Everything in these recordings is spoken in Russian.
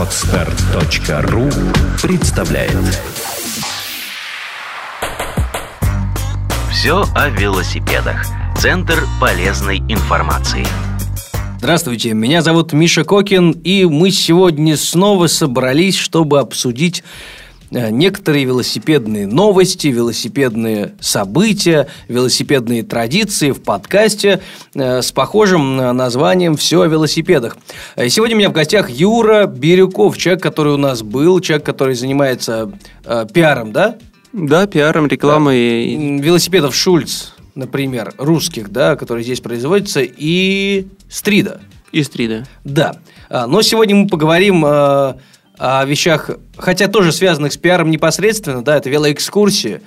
Отстар.ру представляет Все о велосипедах. Центр полезной информации. Здравствуйте, меня зовут Миша Кокин, и мы сегодня снова собрались, чтобы обсудить некоторые велосипедные новости, велосипедные события, велосипедные традиции в подкасте э, с похожим э, названием «Все о велосипедах». Э, Сегодня у меня в гостях Юра Бирюков, человек, который у нас был, человек, который занимается э, пиаром, да? Да, пиаром, рекламой. Велосипедов Шульц, например, русских, да, которые здесь производятся, и Стрида. И стрида. Да. А, Но сегодня мы поговорим э, о вещах, хотя тоже связанных с пиаром непосредственно, да, это велоэкскурсии,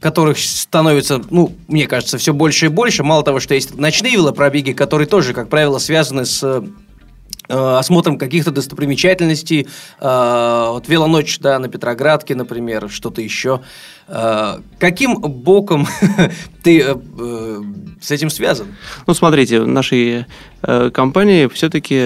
которых становится, ну, мне кажется, все больше и больше. Мало того, что есть ночные велопробеги, которые тоже, как правило, связаны с э, осмотром каких-то достопримечательностей. Э, вот велоночь, да, на Петроградке, например, что-то еще. Э, каким боком ты с этим связан? Ну, смотрите, в нашей компании все-таки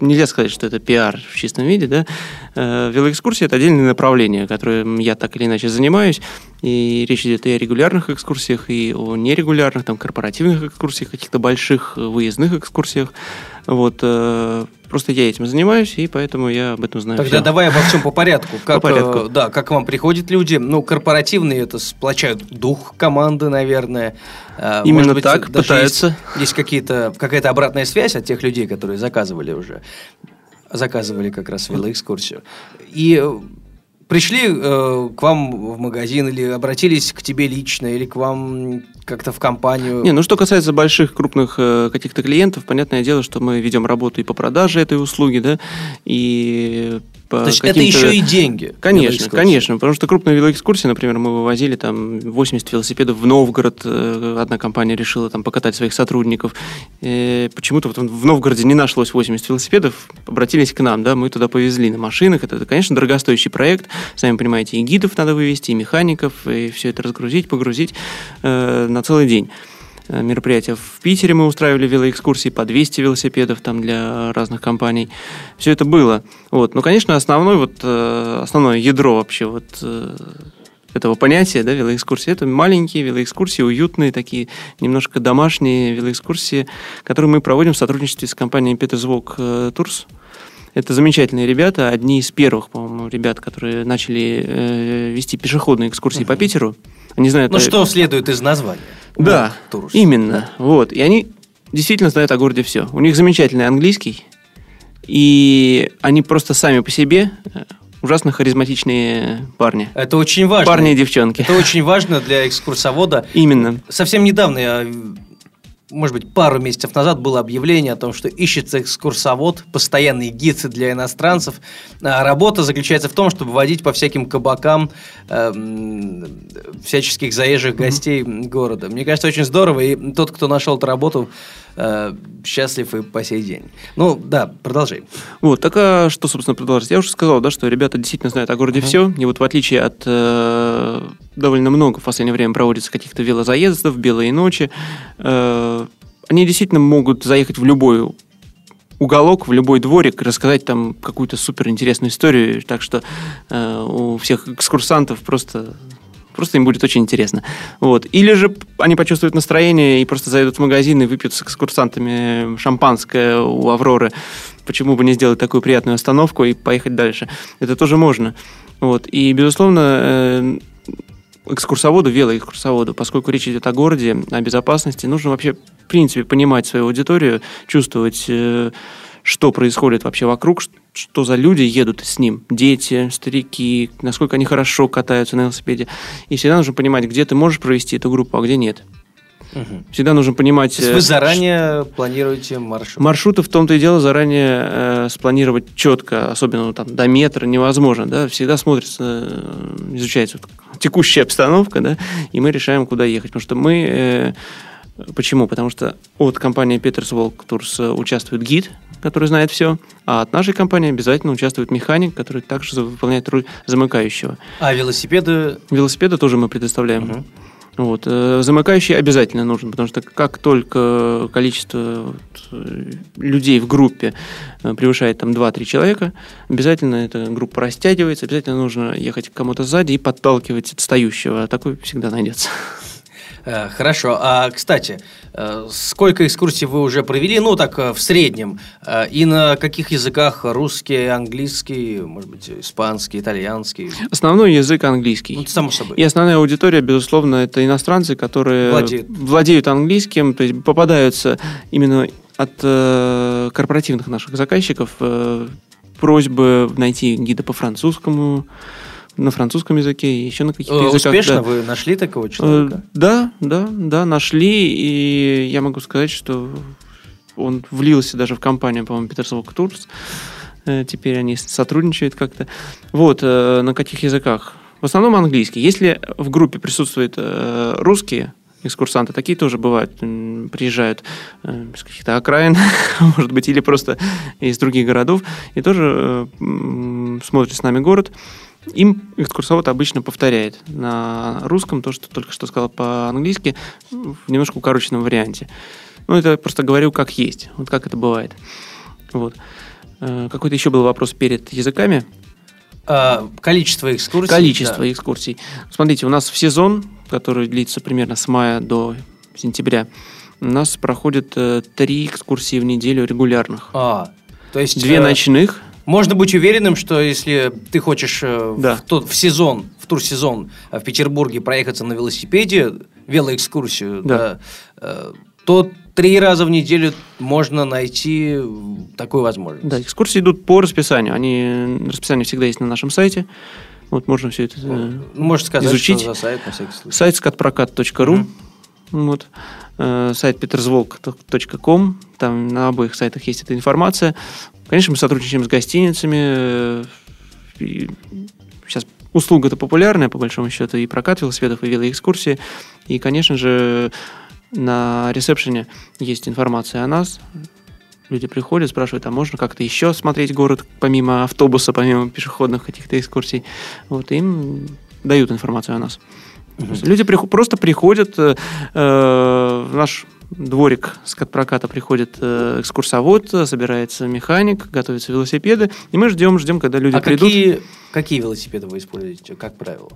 нельзя сказать, что это пиар в чистом виде, да. Э, велоэкскурсия – это отдельное направление, которым я так или иначе занимаюсь. И речь идет и о регулярных экскурсиях, и о нерегулярных, там, корпоративных экскурсиях, каких-то больших выездных экскурсиях. Вот, э, просто я этим занимаюсь, и поэтому я об этом знаю Тогда всё. давай обо всем по порядку. Как, По порядку. э, да, как к вам приходят люди. Ну, корпоративные это сплочают дух команды, наверное. Э, Именно быть, так, пытаются. Есть, есть какие-то, какая-то обратная связь от тех людей, которые заказывали уже. Заказывали как раз велоэкскурсию. И э, пришли э, к вам в магазин или обратились к тебе лично, или к вам как-то в компанию. Не, ну что касается больших, крупных э, каких-то клиентов, понятное дело, что мы ведем работу и по продаже этой услуги, да, и по То есть это еще и деньги. Конечно, конечно, потому что крупные велоэкскурсии, например, мы вывозили там 80 велосипедов в Новгород, э, одна компания решила там покатать своих сотрудников. Э, Почему-то вот в Новгороде не нашлось 80 велосипедов, обратились к нам, да, мы туда повезли на машинах, это, конечно, дорогостоящий проект, сами понимаете, и гидов надо вывести, и механиков, и все это разгрузить, погрузить э, на целый день мероприятия. В Питере мы устраивали велоэкскурсии по 200 велосипедов там для разных компаний. Все это было. Вот. Ну, конечно, основной, вот, э, основное ядро вообще вот, э, этого понятия, да, велоэкскурсии, это маленькие велоэкскурсии, уютные такие, немножко домашние велоэкскурсии, которые мы проводим в сотрудничестве с компанией э, Tours. Это замечательные ребята, одни из первых, по-моему, ребят, которые начали э, вести пешеходные экскурсии по Питеру. Они знают Ну, о- что следует из названия? да, Tours. именно. Вот. И они действительно знают о городе все. У них замечательный английский, и они просто сами по себе э, ужасно харизматичные парни. Это очень важно. Парни и девчонки. Это очень важно для экскурсовода. Именно. Совсем недавно, я, может быть, пару месяцев назад было объявление о том, что ищется экскурсовод, постоянный гид для иностранцев. А Работа заключается в том, чтобы водить по всяким кабакам эм, всяческих заезжих гостей города. Мне кажется, очень здорово, и тот, кто нашел эту работу, э, счастлив и по сей день. Ну, да, продолжай. Вот, так а что, собственно, продолжить? Я уже сказал, да, что ребята действительно знают о городе все. И вот в отличие от э, довольно много в последнее время проводится каких-то велозаездов, белые ночи, э, они действительно могут заехать в любой уголок, в любой дворик, и рассказать там какую-то суперинтересную историю. Так что э, у всех экскурсантов просто Просто им будет очень интересно. Вот. Или же они почувствуют настроение и просто зайдут в магазин и выпьют с экскурсантами шампанское у Авроры. Почему бы не сделать такую приятную остановку и поехать дальше? Это тоже можно. Вот. И, безусловно, э, экскурсоводу, велоэкскурсоводу, поскольку речь идет о городе, о безопасности, нужно вообще, в принципе, понимать свою аудиторию, чувствовать, э, что происходит вообще вокруг, что за люди едут с ним. Дети, старики, насколько они хорошо катаются на велосипеде. И всегда нужно понимать, где ты можешь провести эту группу, а где нет. Всегда нужно понимать... То есть э, вы заранее планируете маршрут? Маршруты в том-то и дело заранее э, спланировать четко, особенно ну, там, до метра невозможно, да, всегда смотрится, э, изучается вот текущая обстановка, да, и мы решаем, куда ехать, потому что мы, э, почему? Потому что от компании Peters Walk Tours э, участвует гид, который знает все, а от нашей компании обязательно участвует механик, который также выполняет роль замыкающего. А велосипеды Велосипеды тоже мы предоставляем. Мгм. Вот. э, Замыкающий обязательно нужен, потому что как только количество э, людей в группе э, превышает там 2-3 человека, обязательно эта группа растягивается, обязательно нужно ехать к кому-то сзади и подталкивать отстающего. Такой всегда найдется. Э, Хорошо. А, кстати, э, сколько экскурсий вы уже провели, ну, так, э, в среднем? И на каких языках? Русский, английский, может быть, испанский, итальянский? Основной язык английский. Ну, само собой. И основная аудитория, безусловно, это иностранцы, которые Владеют. владеют английским, то есть попадаются именно от э, корпоративных наших заказчиков э, просьбы найти гида по французскому, на французском языке, и еще на каких-то Э, языках. Успешно да. вы нашли такого Э, человека? Да, да, да, нашли, и я могу сказать, что он влился даже в компанию, по-моему, Peterswalk Tours. Э, Теперь они сотрудничают как-то. Вот, на каких языках? В основном английский. Если в группе присутствуют русские экскурсанты, такие тоже бывают, приезжают э, из каких-то окраин, может быть, или просто из других городов, и тоже э, смотрят с нами город. Им экскурсовод обычно повторяет на русском то, что только что сказал по-английски, в немножко укороченном варианте. Ну, это я просто говорю как есть, вот как это бывает. Вот. Э, Какой-то еще был вопрос перед языками. А, количество экскурсий? Количество да. экскурсий. Смотрите, у нас в сезон, который длится примерно с мая до сентября, у нас проходит э, три экскурсии в неделю регулярных. А, то есть... Две э, ночных, Можно быть уверенным, что если ты хочешь э, Да. в, тот, в сезон, в турсезон э, в Петербурге проехаться на велосипеде, велоэкскурсию, Да. да, то три раза в неделю можно найти такую возможность. да, экскурсии идут по расписанию. Они расписание всегда есть на нашем сайте. Вот можно все это э, Ну, Можешь сказать, изучить. что за сайт, на всякий случай. Сайт скатпрокат.ру. Мгм. Вот. Э, Сайт petersvolk.com. Там на обоих сайтах есть эта информация. Конечно, мы сотрудничаем с гостиницами. э, и Сейчас услуга-то популярная, по большому счету, и прокат велосипедов, и велоэкскурсии. И, конечно же, на ресепшене есть информация о нас. Люди приходят, спрашивают, а можно как-то еще смотреть город, помимо автобуса, помимо пешеходных каких-то экскурсий. Вот, им дают информацию о нас. Люди приху- просто приходят э, э, в наш дворик скат-проката приходит э, экскурсовод, э, собирается механик, готовятся велосипеды, и мы ждем, ждем, когда люди а придут. какие, какие велосипеды вы используете, как правило?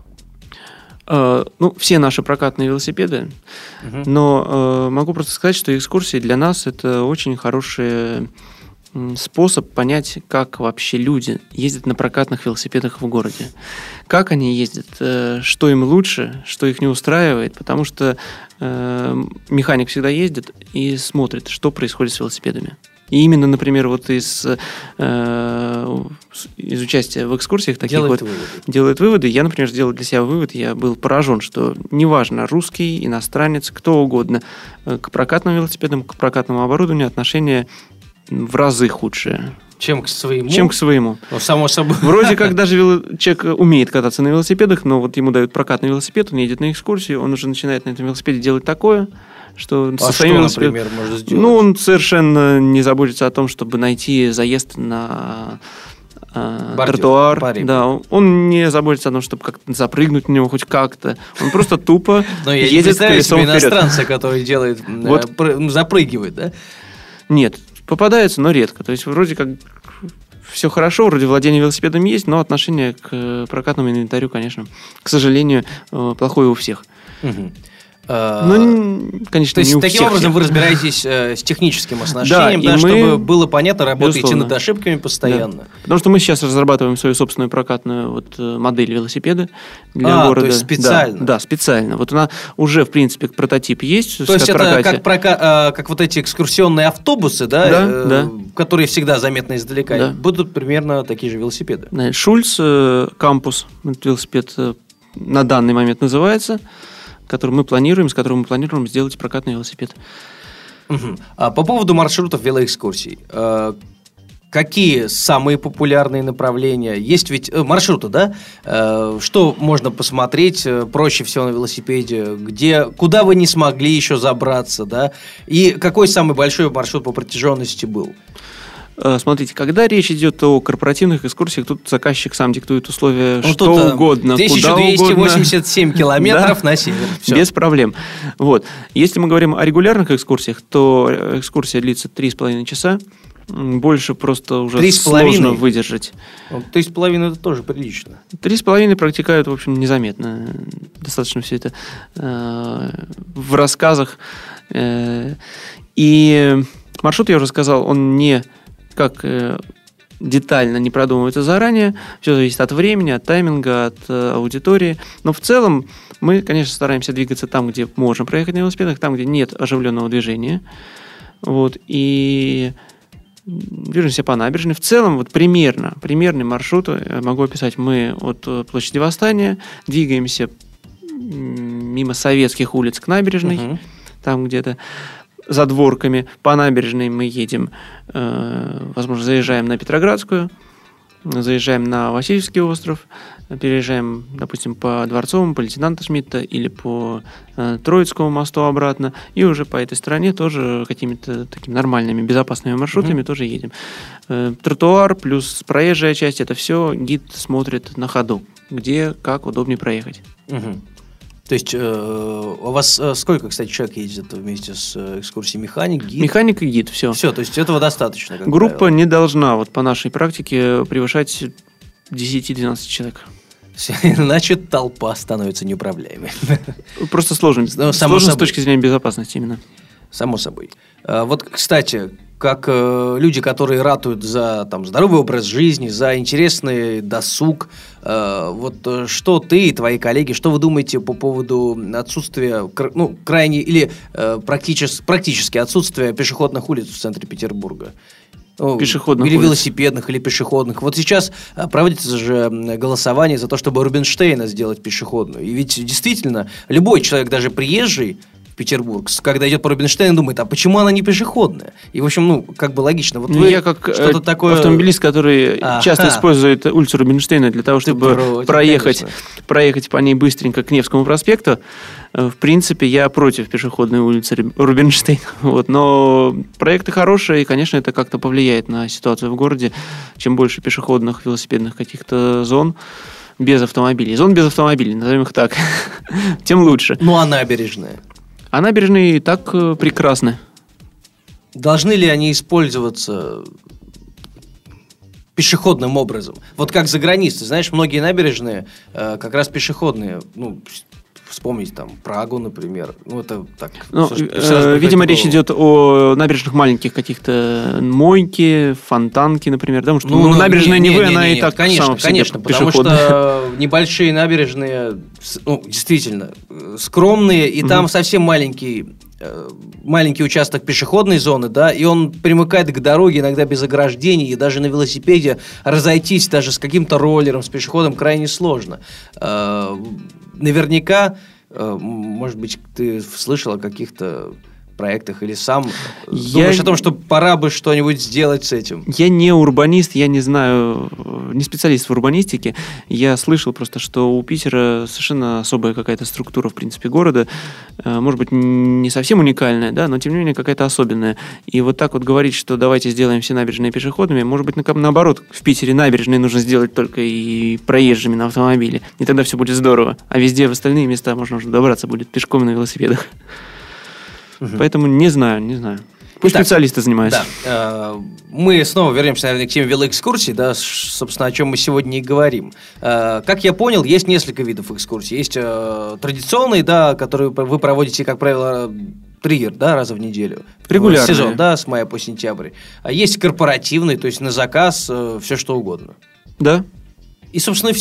Э, ну, все наши прокатные велосипеды, Мгм. но э, могу просто сказать, что экскурсии для нас это очень хороший способ понять, как вообще люди ездят на прокатных велосипедах в городе. Как они ездят, э, что им лучше, что их не устраивает, потому что э, механик всегда ездит и смотрит, что происходит с велосипедами. И именно, например, вот из, э, из участия в экскурсиях таких Делает вот выводы. делает выводы. Я, например, сделал для себя вывод, я был поражен, что неважно, русский, иностранец, кто угодно, э, к прокатным велосипедам, к прокатному оборудованию отношение в разы худшее, Чем к своему? чем к своему. Ну, само собой. Вроде как даже вело- человек умеет кататься на велосипедах, но вот ему дают прокатный велосипед, он едет на экскурсию, он уже начинает на этом велосипеде делать такое, что А со что, своим велосипедом- например, может сделать? Ну, он совершенно не заботится о том, чтобы найти заезд на э, Бордюр, тротуар. парень. Да, он не заботится о том, чтобы как-то запрыгнуть на него хоть как-то. Он просто тупо не едет колесом вперед. иностранца, который делает, Вот. э, запрыгивает, да? Нет, попадается, но редко. То есть вроде как все хорошо, вроде владение велосипедом есть, но отношение к э, прокатному инвентарю, конечно, к сожалению, э, плохое у всех. Мгм. А, Ну, конечно, То есть, таким всех образом, вы разбираетесь э, с техническим оснащением, да, мы- чтобы было понятно, работаете Безусловно. над ошибками постоянно. Потому что мы сейчас разрабатываем свою собственную прокатную вот, э, модель велосипеда для А, то города. есть Да, специально? Да, специально. Вот она уже, в принципе, прототип есть. То есть это как, прока- э, как вот эти экскурсионные автобусы, да, Да, э, да. которые всегда заметны издалека, Да. будут примерно такие же велосипеды. Да, Шульц э, Кампус, велосипед э, на данный момент называется, который мы планируем, с которым мы планируем сделать прокатный велосипед. Мгм. А по поводу маршрутов велоэкскурсий. э, Какие самые популярные направления? Есть ведь э, маршруты, да? Э, Что можно посмотреть э, проще всего на велосипеде? Где, куда вы не смогли еще забраться, да? И какой самый большой маршрут по протяженности был? Э, Смотрите, когда речь идет о корпоративных экскурсиях, тут заказчик сам диктует условия Ну, что тут, э, угодно, куда угодно. 1287 километров на север. Всё. Без проблем. Вот. Если мы говорим о регулярных экскурсиях, то экскурсия длится 3,5 часа. Больше просто уже Три с половиной? сложно выдержать. Ну, То есть половина это тоже прилично. Три с половиной протекают, в общем, незаметно. Достаточно все это э, в рассказах. Э, и маршрут, я уже сказал, он не как э, детально не продумывается заранее. Все зависит от времени, от тайминга, от э, аудитории. Но в целом мы, конечно, стараемся двигаться там, где можем проехать на велосипедах, там, где нет оживленного движения. Вот. И движемся по набережной. В целом, вот примерно, примерный маршрут э, могу описать. Мы от площади Восстания двигаемся мимо советских улиц к набережной, Мгм. там где-то за дворками. По набережной мы едем, э, возможно, заезжаем на Петроградскую, заезжаем на Васильевский остров, переезжаем, допустим, по Дворцовому, по лейтенанта Шмидта или по э, Троицкому мосту обратно, и уже по этой стороне тоже какими-то такими нормальными, безопасными маршрутами тоже едем. Э, тротуар плюс проезжая часть, это все гид смотрит на ходу, где, как удобнее проехать. Мгм. То есть э, у вас э, сколько, кстати, человек ездит вместе с э, экскурсией механик, гид? Механик и гид, все. Все, то есть этого достаточно. как Группа правило. не должна, вот по нашей практике, превышать 10-12 человек. Иначе толпа становится неуправляемой. Просто сложно. Ну, само сложно с собой. точки зрения безопасности именно. Само собой. А, Вот, кстати, как э, люди, которые ратуют за там, здоровый образ жизни, за интересный досуг, э, вот э, что ты и твои коллеги, что вы думаете по поводу отсутствия, ну, крайне, или э, практически, практически отсутствия пешеходных улиц в центре Петербурга? Ну, Пешеходных Или улиц. велосипедных, или пешеходных. Вот сейчас э, проводится же голосование за то, чтобы Рубинштейна сделать пешеходную. И ведь действительно, любой человек, даже приезжий, Петербург, когда идет по Рубинштейну, думает, а почему она не пешеходная? И, в общем, ну, как бы логично. Вот Ну, вы я как э, что-то такое... автомобилист, который Ага. часто использует улицу Рубинштейна для того, чтобы против, проехать, конечно. проехать по ней быстренько к Невскому проспекту, э, в принципе, я против пешеходной улицы Руб- Рубинштейна. Вот. Но проекты хорошие, и, конечно, это как-то повлияет на ситуацию в городе. Чем больше пешеходных, велосипедных каких-то зон без автомобилей. Зон без автомобилей, назовем их так. Тем лучше. Ну, а набережная? А набережные и так э, прекрасны. Должны ли они использоваться пешеходным образом? Вот как за границей, знаешь, многие набережные э, как раз пешеходные. Ну, вспомнить там Прагу, например. Ну, это так. Ну, что- э, приходит видимо, речь идет о набережных маленьких каких-то мойки, фонтанки, например, да, потому что ну, ну, набережная не- Невы, не- она не- и не, так конечно, сама конечно, потому что небольшие набережные, ну, действительно, э, скромные, и там совсем маленький э, маленький участок пешеходной зоны, да, и он примыкает к дороге иногда без ограждений, и даже на велосипеде разойтись даже с каким-то роллером, с пешеходом крайне сложно. Наверняка, э, может быть, ты слышал о каких-то проектах или сам Я- думаешь о том, что пора бы что-нибудь сделать с этим? Я не урбанист, я не знаю, э, не специалист в урбанистике. Я слышал просто, что у Питера совершенно особая какая-то структура, в принципе, города. Э, Может быть, не совсем уникальная, да, но тем не менее какая-то особенная. И вот так вот говорить, что давайте сделаем все набережные пешеходными, может быть, на- наоборот, в Питере набережные нужно сделать только и проезжими на автомобиле. И тогда все будет здорово. А везде в остальные места можно уже добраться будет пешком на велосипедах. Поэтому не знаю, не знаю. Пусть Итак, специалисты занимаются. Да. Э, Мы снова вернемся, наверное, к теме велоэкскурсий, да, собственно, о чем мы сегодня и говорим. Э, Как я понял, есть несколько видов экскурсий. Есть э, традиционные, да, которые вы проводите, как правило, три да, раза в неделю. Регулярные. В Сезон, да, с мая по сентябрь. А есть корпоративные, то есть на заказ, все что угодно. Да. И, собственно,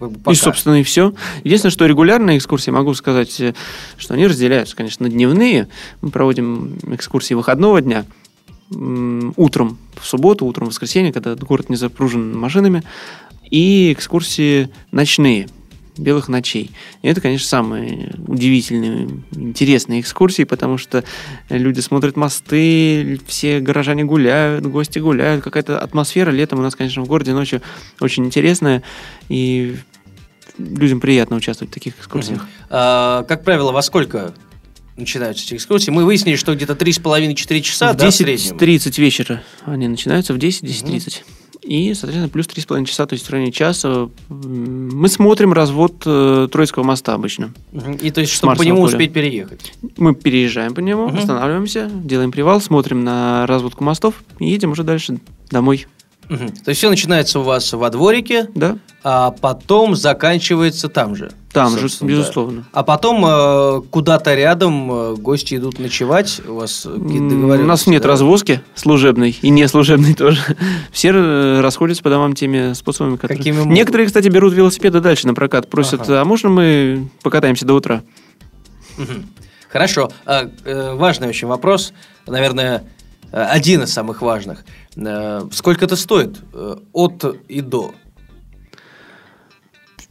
и все. И, собственно, и все. Единственное, что регулярные экскурсии, могу сказать, э, что они разделяются, конечно, на дневные. Мы проводим экскурсии выходного дня, утром в субботу, утром в воскресенье, когда город не запружен машинами, и экскурсии ночные, белых ночей. И это, конечно, самые удивительные, интересные экскурсии, потому что люди смотрят мосты, все горожане гуляют, гости гуляют, какая-то атмосфера летом у нас, конечно, в городе ночью очень интересная, и людям приятно участвовать в таких экскурсиях. А, как правило, во сколько начинаются эти экскурсии. Мы выяснили, что где-то 3,5-4 часа, в да, в среднем. 10.30 вечера они начинаются, в 10-10.30. И, соответственно, плюс 3,5 часа, то есть в районе часа. Мы смотрим развод э, Троицкого моста обычно. И то есть, чтобы по нему поля. успеть переехать. Мы переезжаем по нему, Мгм. останавливаемся, делаем привал, смотрим на разводку мостов и едем уже дальше домой. Мгм. То есть все начинается у вас во дворике, Да? а потом заканчивается там же. Там же, собственно, да. безусловно. А потом э, куда-то рядом э, гости идут ночевать. У вас какие-то М, У договоренности, нас нет да? развозки служебной и не служебной тоже. Все э, расходятся по домам теми способами, которые... Какими. Некоторые, кстати, берут велосипеды дальше на прокат. Просят, Ага. а можно мы покатаемся до утра? Мгм. Хорошо. А, э, важный очень вопрос. Наверное, один из самых важных. Э, Сколько это стоит э, от и до?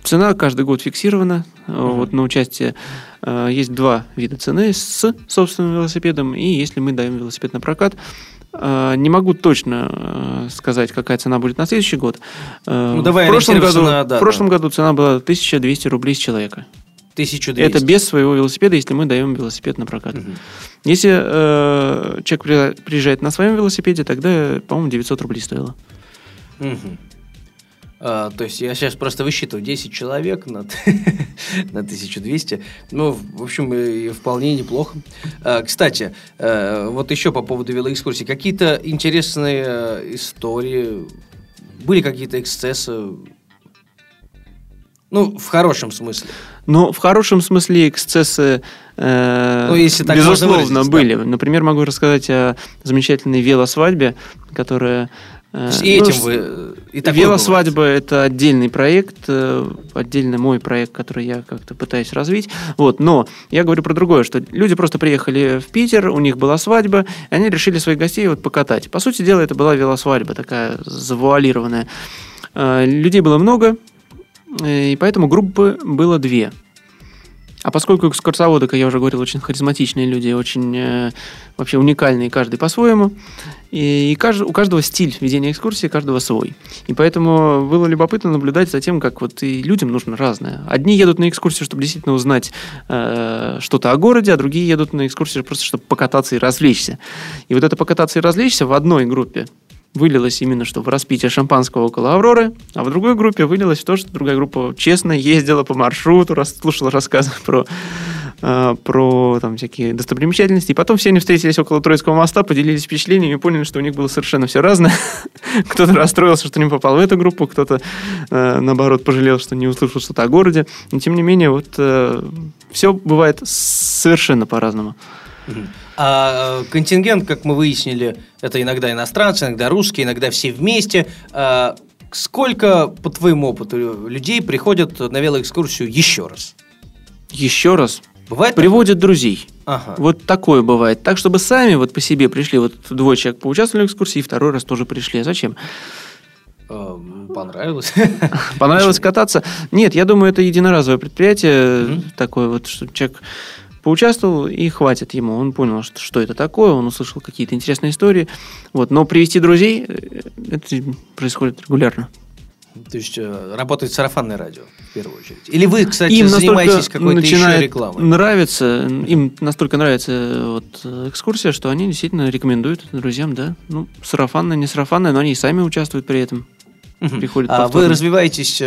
Цена каждый год фиксирована. Вот на участие э, есть два вида цены с собственным велосипедом и если мы даем велосипед на прокат. Э, Не могу точно э, сказать, какая цена будет на следующий год. Э, Ну, давай в прошлом, году, на- да, в прошлом да. году цена была 1200 рублей с человека. 1200. Это без своего велосипеда, если мы даем велосипед на прокат. Мгм. Если э, человек при- приезжает на своем велосипеде, тогда, по-моему, 900 рублей стоило. Мгм. А, то есть я сейчас просто высчитываю 10 человек на, на 1200. Ну, в общем, и вполне неплохо. А, кстати, э, вот еще по поводу велоэкскурсий. Какие-то интересные э, истории? Были какие-то эксцессы? Ну, в хорошем смысле. Но в хорошем смысле эксцессы, э, Ну, если так безусловно, были. Например, могу рассказать о замечательной велосвадьбе, которая... э, и ну, этим с- вы... э, И Велосвадьба это отдельный проект, э, отдельно мой проект, который я как-то пытаюсь развить. Вот, но я говорю про другое, что люди просто приехали в Питер, у них была свадьба, и они решили своих гостей вот покатать. По сути дела, это была велосвадьба такая завуалированная. Э, Людей было много, и поэтому группы было две. А поскольку экскурсоводы, как я уже говорил, очень харизматичные люди, очень э, вообще уникальные, каждый по-своему, и, и кажд- у каждого стиль ведения экскурсии, каждого свой. И поэтому было любопытно наблюдать за тем, как вот и людям нужно разное. Одни едут на экскурсию, чтобы действительно узнать э, что-то о городе, а другие едут на экскурсию просто, чтобы покататься и развлечься. И вот это покататься и развлечься в одной группе вылилось именно что в распитие шампанского около Авроры, а в другой группе вылилось в то, что другая группа честно ездила по маршруту, слушала рассказы про, э, про там, всякие достопримечательности. И потом все они встретились около Троицкого моста, поделились впечатлениями и поняли, что у них было совершенно все разное. Кто-то расстроился, что не попал в эту группу, кто-то, э, наоборот, пожалел, что не услышал что-то о городе. Но, тем не менее, вот все бывает совершенно по-разному. А э, контингент, как мы выяснили, это иногда иностранцы, иногда русские, иногда все вместе. А сколько, по твоему опыту, людей приходят на велоэкскурсию еще раз? Еще раз, Бывает? приводят друзей. Ага. Вот такое бывает. Так, чтобы сами вот по себе пришли, вот двое человек поучаствовали в экскурсии, и второй раз тоже пришли. А зачем? Эм, Понравилось. Понравилось кататься? Нет, я думаю, это единоразовое предприятие, такое вот, что человек поучаствовал и хватит ему. Он понял, что, что это такое, он услышал какие-то интересные истории. Вот. Но привести друзей, э, это происходит регулярно. То есть э, работает сарафанное радио, в первую очередь. Или вы, кстати, им занимаетесь какой-то еще рекламой? нравится, им настолько нравится э, вот, экскурсия, что они действительно рекомендуют друзьям, да. Ну, сарафанная, не сарафанная, но они и сами участвуют при этом. Мгм. приходят А вы развиваетесь э,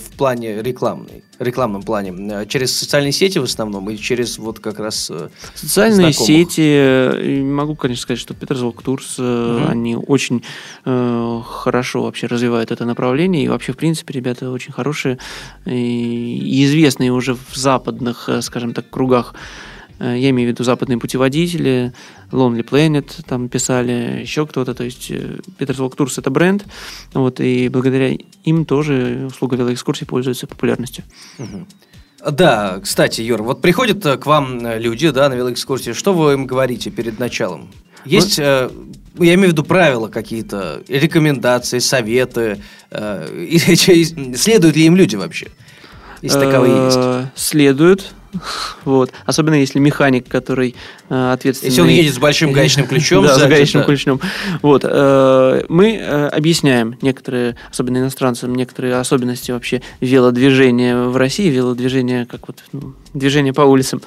в плане рекламной, рекламном плане э, через социальные сети в основном и через вот как раз... э, Социальные знакомых. сети, э, могу, конечно, сказать, что Петерзвук Турс, э, Мгм. они очень э, хорошо вообще развивают это направление, и вообще, в принципе, ребята очень хорошие и, и известные уже в западных, э, скажем так, кругах. Э, Я имею в виду западные путеводители, Lonely Planet там писали, еще кто-то. То есть Петерзвук Турс это бренд, вот, и благодаря им тоже услуга велоэкскурсий пользуется популярностью. Да, кстати, Юр, вот приходят э, к вам э, люди, да, на велоэкскурсии, что вы им говорите перед началом? Есть, э, я имею в виду правила какие-то, рекомендации, советы, э, и- и следуют ли им люди вообще? Если таковые есть. Э, Следуют. Вот. Особенно если механик, который э, ответственный... Если он едет с большим гаечным ключом Да, с гаечным ключом. Вот. э, Мы э, объясняем некоторые, особенно иностранцам, некоторые особенности вообще велодвижения в России, велодвижения, как вот ну, движение по улицам.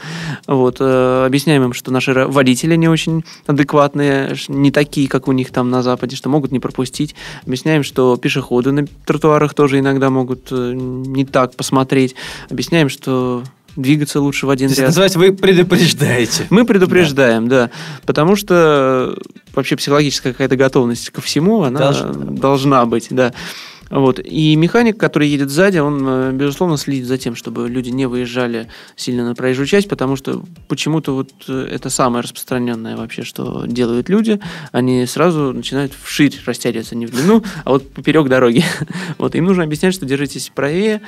Вот. э, Объясняем им, что наши водители не очень адекватные, не такие, как у них там на Западе, что могут не пропустить. Объясняем, что пешеходы на тротуарах тоже иногда могут не так посмотреть. Объясняем, что двигаться лучше в один То ряд. называется, вы предупреждаете. Мы предупреждаем, да. Потому что вообще психологическая какая-то готовность ко всему, она Должна должна, быть, да. Вот. И механик, который едет сзади, он, э, безусловно, следит за тем, чтобы люди не выезжали сильно на проезжую часть, потому что почему-то вот э, это самое распространенное вообще, что делают люди. Они сразу начинают вширь растягиваться, не в длину, а вот поперек дороги. Вот. Им нужно объяснять, что держитесь правее,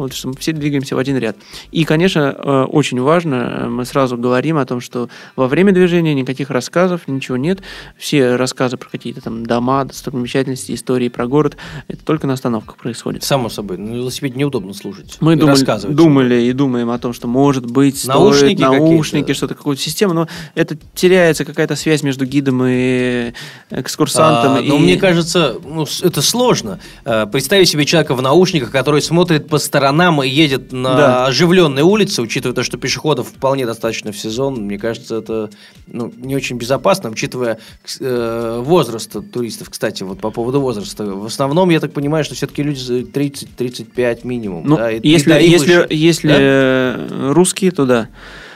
вот, что мы все двигаемся в один ряд. И, конечно, э, очень важно, э, мы сразу говорим о том, что во время движения никаких рассказов, ничего нет. Все рассказы про какие-то там дома, достопримечательности, истории про город, это только на остановках происходит. Само собой, на велосипеде неудобно слушать. Мы думали, думали и думаем о том, что может быть стоит Наушники наушники, какие-то. что-то какую-то систему, но это теряется какая-то связь между гидом и экскурсантом. А, и... Но мне кажется, ну, это сложно. Э, Представить себе человека в наушниках, который смотрит по сторонам и едет на Да. оживленной улице, учитывая то, что пешеходов вполне достаточно в сезон, мне кажется, это ну, не очень безопасно, учитывая э, возраст туристов. Кстати, вот по поводу возраста. В основном, я так понимаю, что все-таки люди за 30-35 минимум. Ну, да, и- и если, да, и если, выше. если Да? э, русские, то да.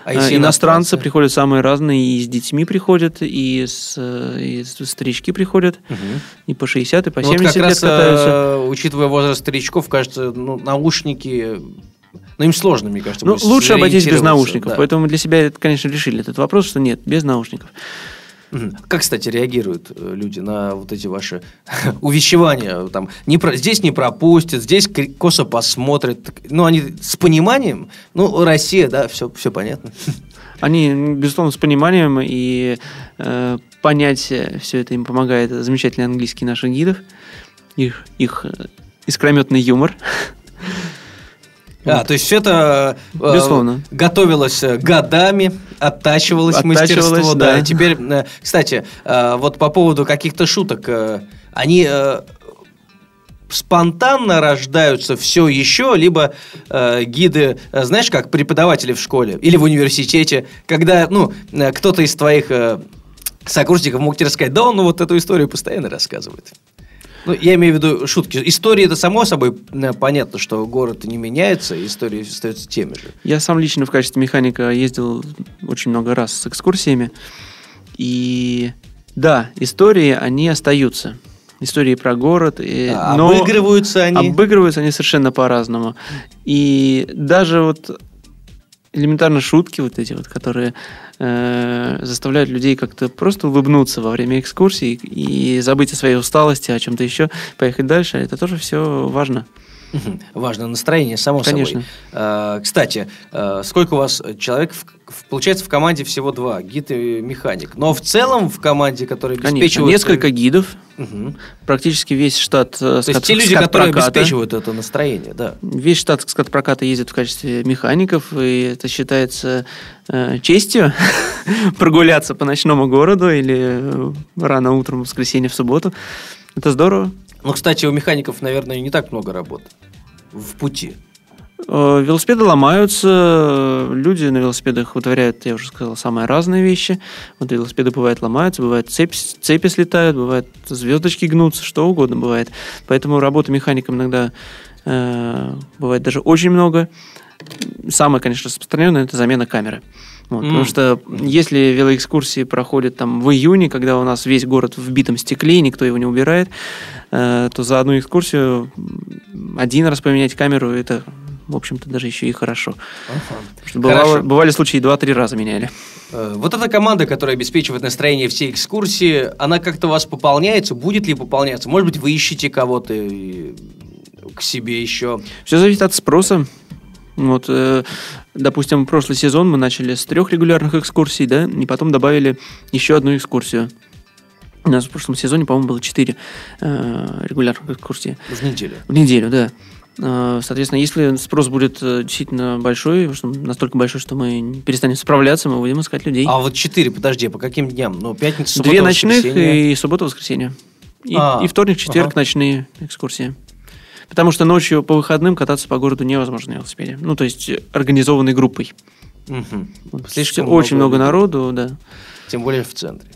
А если иностранцы приходят самые разные, и с детьми приходят, и, с, э, и старички приходят, Мгм. и по 60, и по Ну, вот 70 как лет раз, катаются. э, учитывая возраст старичков, кажется, ну, наушники... Ну, им сложно, мне кажется. Ну, лучше обойтись без наушников. да. Поэтому для себя, конечно, решили этот вопрос, что нет, без наушников. Как, кстати, реагируют э, люди на вот эти ваши увещевания? Там, не про, здесь не пропустят, здесь косо посмотрят. Ну, они с пониманием. Ну, Россия, да, все, все понятно. Они, безусловно, с пониманием и э, понять все это им помогает замечательный английский наших гидов, их, их э, искрометный юмор. А, то есть все это э, готовилось э, годами, оттачивалось, Оттачивалось, мастерство. Да. да. И теперь, э, кстати, э, вот по поводу каких-то шуток, э, они э, спонтанно рождаются все еще, либо э, гиды, э, знаешь, как преподаватели в школе или в университете, когда, ну, э, кто-то из твоих э, сокурсников мог тебе рассказать, да он ну, вот эту историю постоянно рассказывает. Ну, я имею в виду шутки. Истории это само собой э, понятно, что город не меняется, истории остаются теми же. Я сам лично в качестве механика ездил очень много раз с экскурсиями. И да, истории, они остаются. Истории про город. и- А но Обыгрываются они. Обыгрываются они совершенно по-разному. И даже вот элементарно шутки вот эти вот, которые э, заставляют людей как-то просто улыбнуться во время экскурсии и забыть о своей усталости, о чем-то еще, поехать дальше, это тоже все важно. Важно настроение, само Конечно. собой. А, кстати, а, сколько у вас человек? Получается, в команде всего два, гид и механик. Но в целом в команде, которые Конечно, обеспечивают... несколько гидов, Мгм. практически весь штат э, То есть те люди, которые обеспечивают это настроение, да. Весь штат скат-проката ездит в качестве механиков, и это считается э, честью прогуляться по ночному городу или э, рано утром в воскресенье, в субботу. Это здорово. Ну, кстати, у механиков, наверное, не так много работы в пути. Э, Велосипеды ломаются, люди на велосипедах вытворяют, я уже сказал, самые разные вещи. Вот велосипеды бывают ломаются, бывает цепь, цепи слетают, бывает звездочки гнутся, что угодно бывает. Поэтому работы механиком иногда э, бывает даже очень много. Самое, конечно, распространенное – это замена камеры. Вот, М. Потому что если велоэкскурсии проходят там в июне, когда у нас весь город в битом стекле, и никто его не убирает, э, то за одну экскурсию один раз поменять камеру – это, в общем-то, даже еще и хорошо. Что бывало- Хорошо. бывали случаи, два-три раза меняли. Э, Вот эта команда, которая обеспечивает настроение всей экскурсии, она как-то у вас пополняется? Будет ли пополняться? Может быть, вы ищете кого-то к себе еще? Все зависит от спроса. Вот, э, допустим, прошлый сезон мы начали с трех регулярных экскурсий, да, и потом добавили еще одну экскурсию. У нас в прошлом сезоне, по-моему, было четыре э, регулярных экскурсии. В неделю. В неделю, да. Э, Соответственно, если спрос будет э, действительно большой, настолько большой, что мы перестанем справляться, мы будем искать людей. А вот четыре, подожди, по каким дням? Ну, пятница, суббота, Две ночных воскресенье. и суббота, воскресенье. И, А, и вторник, четверг ага. ночные экскурсии. Потому что ночью по выходным кататься по городу невозможно на велосипеде. Ну, то есть э, организованной группой. Вот Слишком очень много людей. народу, да. Тем более в центре.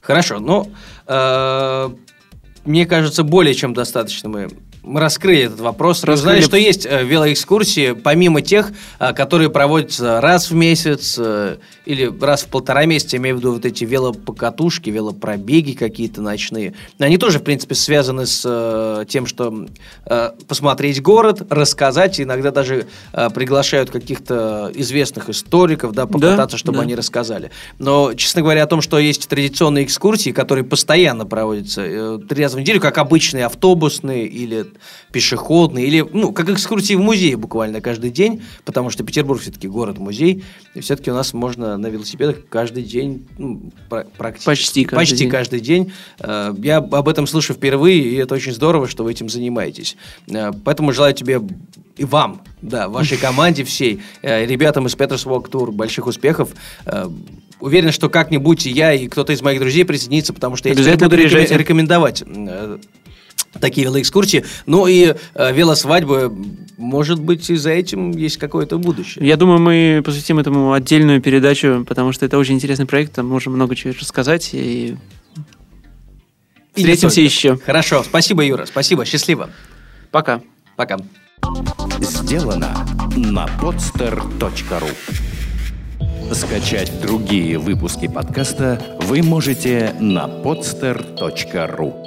Хорошо, ну, э, мне кажется, более чем достаточно мы, мы раскрыли этот вопрос. Раскрыли. узнали, что есть э, велоэкскурсии, помимо тех, э, которые проводятся раз в месяц э, или раз в полтора месяца, имею в виду вот эти велопокатушки, велопробеги какие-то ночные. Они тоже, в принципе, связаны с тем, что посмотреть город, рассказать, иногда даже приглашают каких-то известных историков, да, покататься, чтобы да. они рассказали. Но, честно говоря, о том, что есть традиционные экскурсии, которые постоянно проводятся три раза в неделю, как обычные автобусные или пешеходные, или, ну, как экскурсии в музей буквально каждый день, потому что Петербург все-таки город-музей, и все-таки у нас можно на велосипедах каждый день, ну, пра- практически. Почти каждый почти день. каждый день. Э, Я об этом слышу впервые, и это очень здорово, что вы этим занимаетесь. Э, Поэтому желаю тебе и вам, да, вашей команде всей, э, ребятам из Peter's Walk Tour больших успехов. Уверен, что как-нибудь и я, и кто-то из моих друзей присоединится, потому что я буду рекомендовать такие велоэкскурсии. Ну и э, велосвадьбы, может быть, и за этим есть какое-то будущее. Я думаю, мы посвятим этому отдельную передачу, потому что это очень интересный проект, там можем много чего рассказать. И И встретимся еще. Хорошо, спасибо, Юра, спасибо, счастливо. Пока. Пока. Сделано на podster.ru Скачать другие выпуски подкаста вы можете на podster.ru